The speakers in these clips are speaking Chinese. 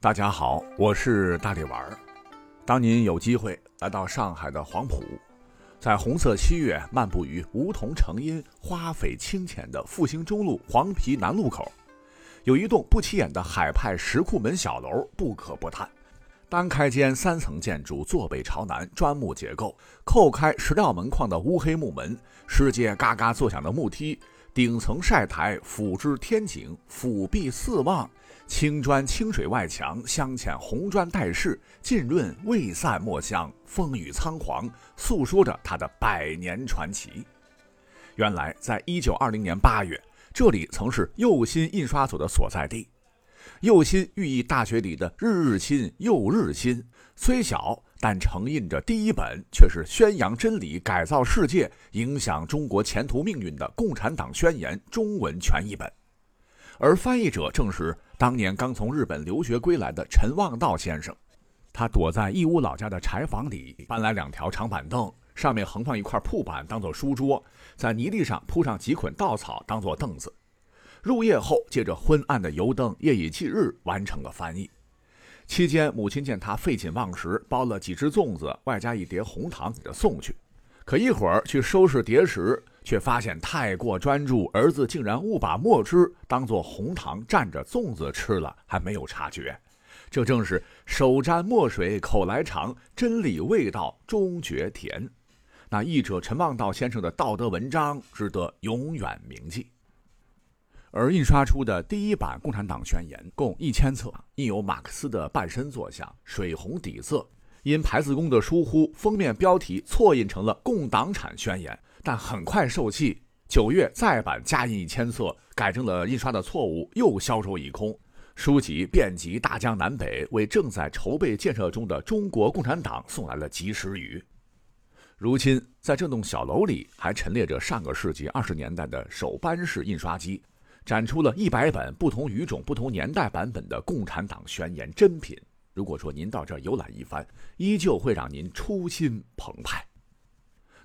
大家好，我是大力丸。当您有机会来到上海的黄埔，在红色七月漫步于梧桐成荫、花蜚清浅的复兴中路黄陂南路口，有一栋不起眼的海派石库门小楼不可不探。单开间三层建筑，坐北朝南，砖木结构，扣开石料门框的乌黑木门，石阶嘎嘎作响的木梯，顶层晒台，俯之天井，俯壁四望。青砖清水外墙，镶嵌红砖带饰，浸润未散墨香，风雨苍黄，诉说着它的百年传奇。原来，在一九二零年八月，这里曾是右新印刷所的所在地。右新寓意大学里的日日新，又日新，虽小，但承印着第一本，却是宣扬真理、改造世界、影响中国前途命运的《共产党宣言》中文全译本。而翻译者正是当年刚从日本留学归来的陈望道先生，他躲在义乌老家的柴房里，搬来两条长板凳，上面横放一块铺板当做书桌，在泥地上铺上几捆稻草当做凳子。入夜后，借着昏暗的油灯，夜以继日完成了翻译。期间，母亲见他废寝忘食，包了几只粽子，外加一碟红糖给他送去。可一会儿去收拾碟时，却发现太过专注，儿子竟然误把墨汁当作红糖蘸着粽子吃了，还没有察觉。这正是手沾墨水口来尝，真理味道终觉甜。那译者陈望道先生的道德文章值得永远铭记。而印刷出的第一版《共产党宣言》共一千册，印有马克思的半身坐像，水红底色。因牌子工的疏忽，封面标题错印成了《共党产宣言》，但很快受气。九月再版加印一千册，改正了印刷的错误，又销售一空。书籍遍及大江南北，为正在筹备建设中的中国共产党送来了及时雨。如今，在这栋小楼里，还陈列着上个世纪二十年代的手扳式印刷机，展出了一百本不同语种、不同年代版本的《共产党宣言》珍品。如果说您到这儿游览一番，依旧会让您初心澎湃。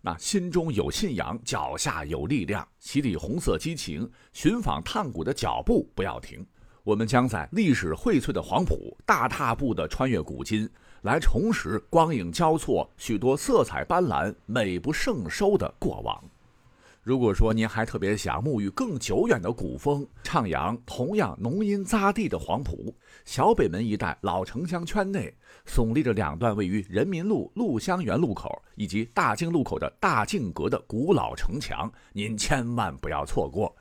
那心中有信仰，脚下有力量，洗礼红色激情，寻访探古的脚步不要停。我们将在历史荟萃的黄埔，大踏步地穿越古今，来重拾光影交错、许多色彩斑斓、美不胜收的过往。如果说您还特别想沐浴更久远的古风，徜徉同样浓荫匝地的黄埔小北门一带老城乡圈内，耸立着两段位于人民路陆香园路口以及大经路口的大境阁的古老城墙，您千万不要错过。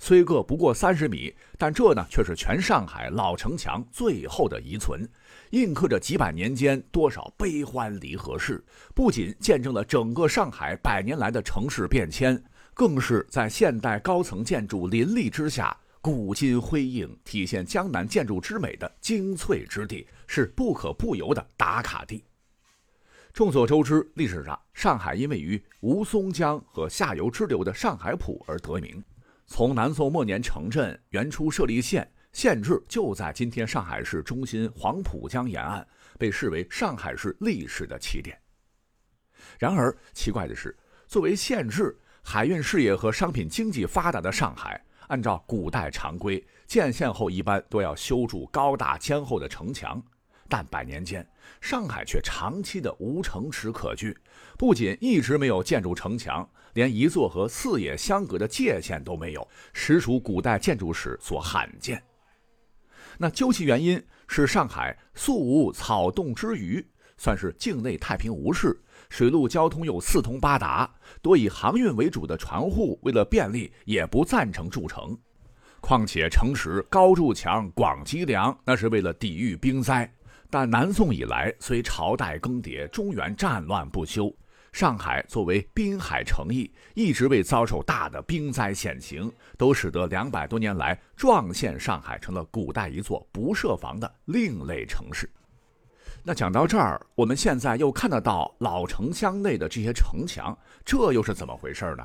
虽各不过三十米，但这呢却是全上海老城墙最后的遗存，印刻着几百年间多少悲欢离合事，不仅见证了整个上海百年来的城市变迁。更是在现代高层建筑林立之下，古今辉映，体现江南建筑之美的精粹之地，是不可不游的打卡地。众所周知，历史上上海因位于吴淞江和下游支流的上海浦而得名。从南宋末年城镇原初设立县，县治就在今天上海市中心黄浦江沿岸，被视为上海市历史的起点。然而奇怪的是，作为县治。海运事业和商品经济发达的上海，按照古代常规，建县后一般都要修筑高大坚厚的城墙。但百年间，上海却长期的无城池可居，不仅一直没有建筑城墙，连一座和四野相隔的界限都没有，实属古代建筑史所罕见。那究其原因，是上海素无草动之余，算是境内太平无事。水陆交通又四通八达，多以航运为主的船户为了便利，也不赞成筑城。况且城池高筑墙、广积粮，那是为了抵御兵灾。但南宋以来，虽朝代更迭，中原战乱不休，上海作为滨海城邑，一直未遭受大的兵灾险情，都使得两百多年来，壮县上海成了古代一座不设防的另类城市。那讲到这儿，我们现在又看得到老城乡内的这些城墙，这又是怎么回事呢？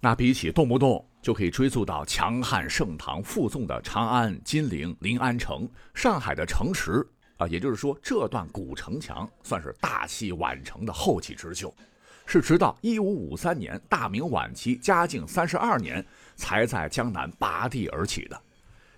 那比起动不动就可以追溯到强悍盛唐附送的长安、金陵、临安城，上海的城池啊，也就是说这段古城墙算是大器晚成的后起之秀，是直到一五五三年大明晚期嘉靖三十二年才在江南拔地而起的。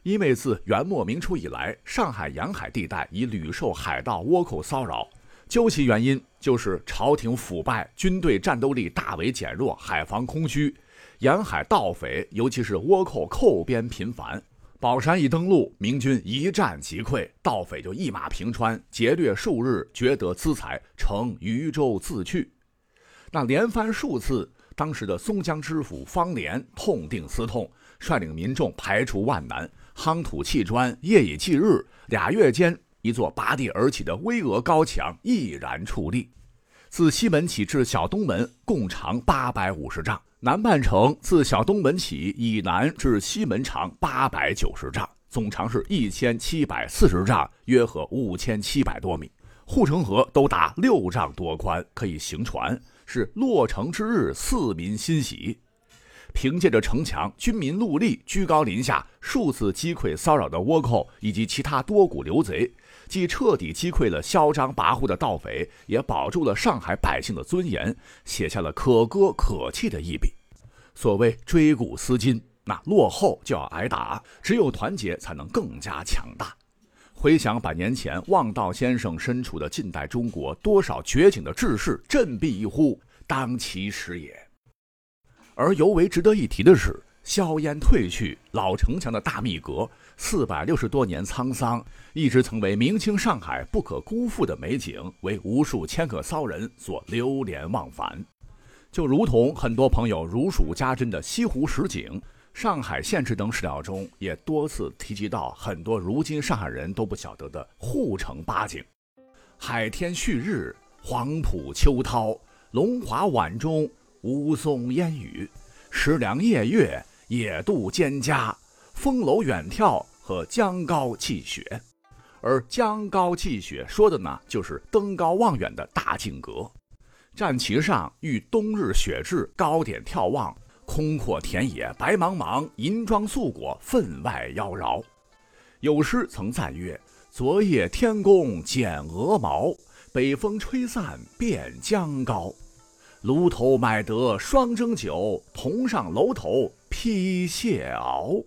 因为自元末明初以来，上海沿海地带已屡受海盗倭寇骚扰，究其原因，就是朝廷腐败，军队战斗力大为减弱，海防空虚，沿海盗匪，尤其是倭寇寇边频繁。宝山一登陆，明军一战即溃，盗匪就一马平川，劫掠数日，掘得资财，乘渔舟自去。那连番数次，当时的松江知府方廉痛定思痛，率领民众排除万难。夯土砌砖，夜以继日，俩月间，一座拔地而起的巍峨高墙毅然矗立。自西门起至小东门，共长八百五十丈；南半城自小东门起以南至西门长八百九十丈，总长是一千七百四十丈，约合五千七百多米。护城河都达六丈多宽，可以行船，是落成之日，四民欣喜。凭借着城墙，军民戮力，居高临下，数次击溃骚扰的倭寇以及其他多股流贼，既彻底击溃了嚣张跋扈的盗匪，也保住了上海百姓的尊严，写下了可歌可泣的一笔。所谓追古思今，那落后就要挨打，只有团结才能更加强大。回想百年前望道先生身处的近代中国，多少绝景的志士振臂一呼，当其时也。而尤为值得一提的是，硝烟褪去，老城墙的大密阁，四百六十多年沧桑，一直曾为明清上海不可辜负的美景，为无数迁客骚人所流连忘返。就如同很多朋友如数家珍的西湖十景、上海县志等史料中，也多次提及到很多如今上海人都不晓得的护城八景：海天旭日、黄浦秋涛、龙华晚钟。乌松烟雨，石梁夜月，野渡蒹葭，峰楼远眺和江高气雪。而江高气雪说的呢，就是登高望远的大镜阁。站其上，遇冬日雪至，高点眺望，空阔田野白茫茫，银装素裹，分外妖娆。有诗曾赞曰：“昨夜天公剪鹅毛，北风吹散遍江高。”炉头买得双蒸酒，同上楼头披蟹螯。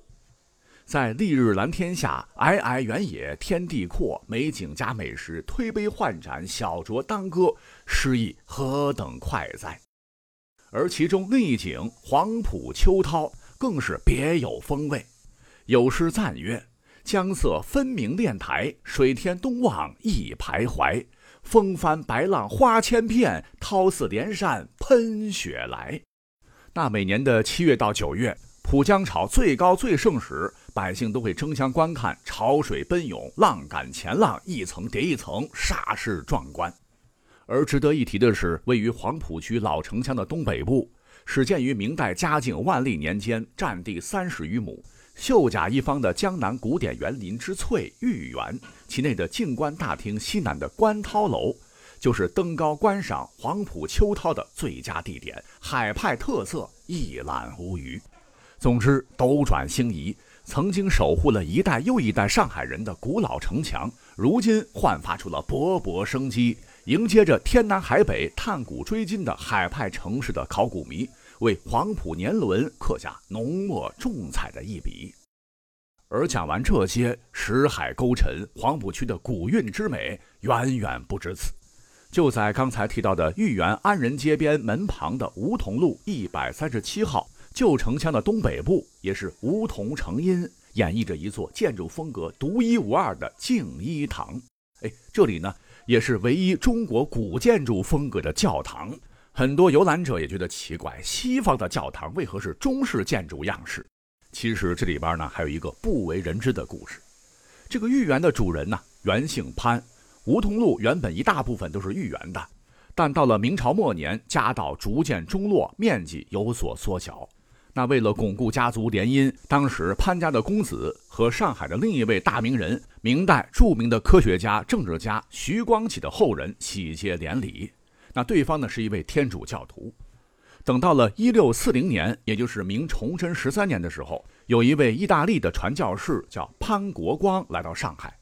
在丽日蓝天下，皑皑原野天地阔，美景加美食，推杯换盏，小酌当歌，诗意何等快哉！而其中另一景黄浦秋涛，更是别有风味。有诗赞曰：“江色分明练台，水天东望一徘徊。”风翻白浪花千片，涛似连山喷雪来。那每年的七月到九月，浦江潮最高最盛时，百姓都会争相观看潮水奔涌，浪赶前浪，一层叠一层，煞是壮观。而值得一提的是，位于黄浦区老城墙的东北部，始建于明代嘉靖、万历年间，占地三十余亩。秀甲一方的江南古典园林之翠玉园，其内的静观大厅西南的观涛楼，就是登高观赏黄浦秋涛的最佳地点，海派特色一览无余。总之，斗转星移，曾经守护了一代又一代上海人的古老城墙，如今焕发出了勃勃生机，迎接着天南海北探古追今的海派城市的考古迷。为黄埔年轮刻下浓墨重彩的一笔。而讲完这些，石海沟沉，黄埔区的古韵之美远远不止此。就在刚才提到的豫园安仁街边门旁的梧桐路一百三十七号旧城墙的东北部，也是梧桐成荫，演绎着一座建筑风格独一无二的静一堂。哎，这里呢，也是唯一中国古建筑风格的教堂。很多游览者也觉得奇怪，西方的教堂为何是中式建筑样式？其实这里边呢还有一个不为人知的故事。这个豫园的主人呢，原姓潘，梧桐路原本一大部分都是豫园的，但到了明朝末年，家道逐渐中落，面积有所缩小。那为了巩固家族联姻，当时潘家的公子和上海的另一位大名人，明代著名的科学家、政治家徐光启的后人喜结连理。那对方呢是一位天主教徒。等到了一六四零年，也就是明崇祯十三年的时候，有一位意大利的传教士叫潘国光来到上海，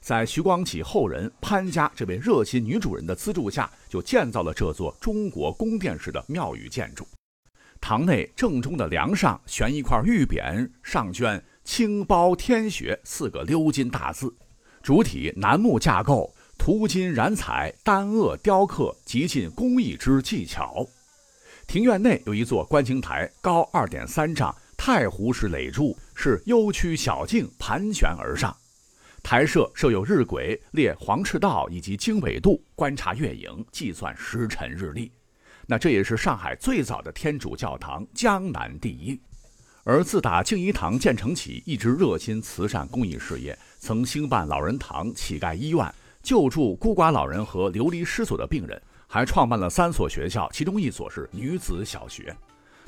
在徐光启后人潘家这位热心女主人的资助下，就建造了这座中国宫殿式的庙宇建筑。堂内正中的梁上悬一块玉匾，上镌“青包天学”四个鎏金大字，主体楠木架构，涂金染彩，丹萼雕刻，极尽工艺之技巧。庭院内有一座观景台，高二点三丈，太湖式垒柱，是幽曲小径盘旋而上。台设设有日晷，列黄赤道以及经纬度，观察月影，计算时辰日历。那这也是上海最早的天主教堂，江南第一。而自打静怡堂建成起，一直热心慈善公益事业，曾兴办老人堂、乞丐医院，救助孤寡老人和流离失所的病人。还创办了三所学校，其中一所是女子小学。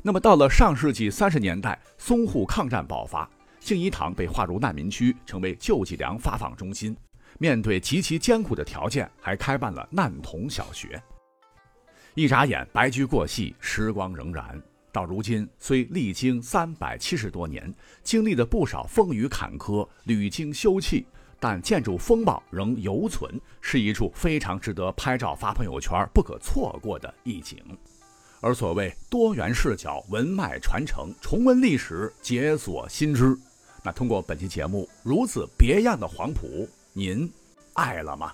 那么到了上世纪三十年代，淞沪抗战爆发，静怡堂被划入难民区，成为救济粮发放中心。面对极其艰苦的条件，还开办了难童小学。一眨眼，白驹过隙，时光荏苒。到如今，虽历经三百七十多年，经历了不少风雨坎坷，屡经休憩。但建筑风貌仍犹存，是一处非常值得拍照发朋友圈、不可错过的意景。而所谓多元视角、文脉传承、重温历史、解锁新知，那通过本期节目如此别样的黄埔，您爱了吗？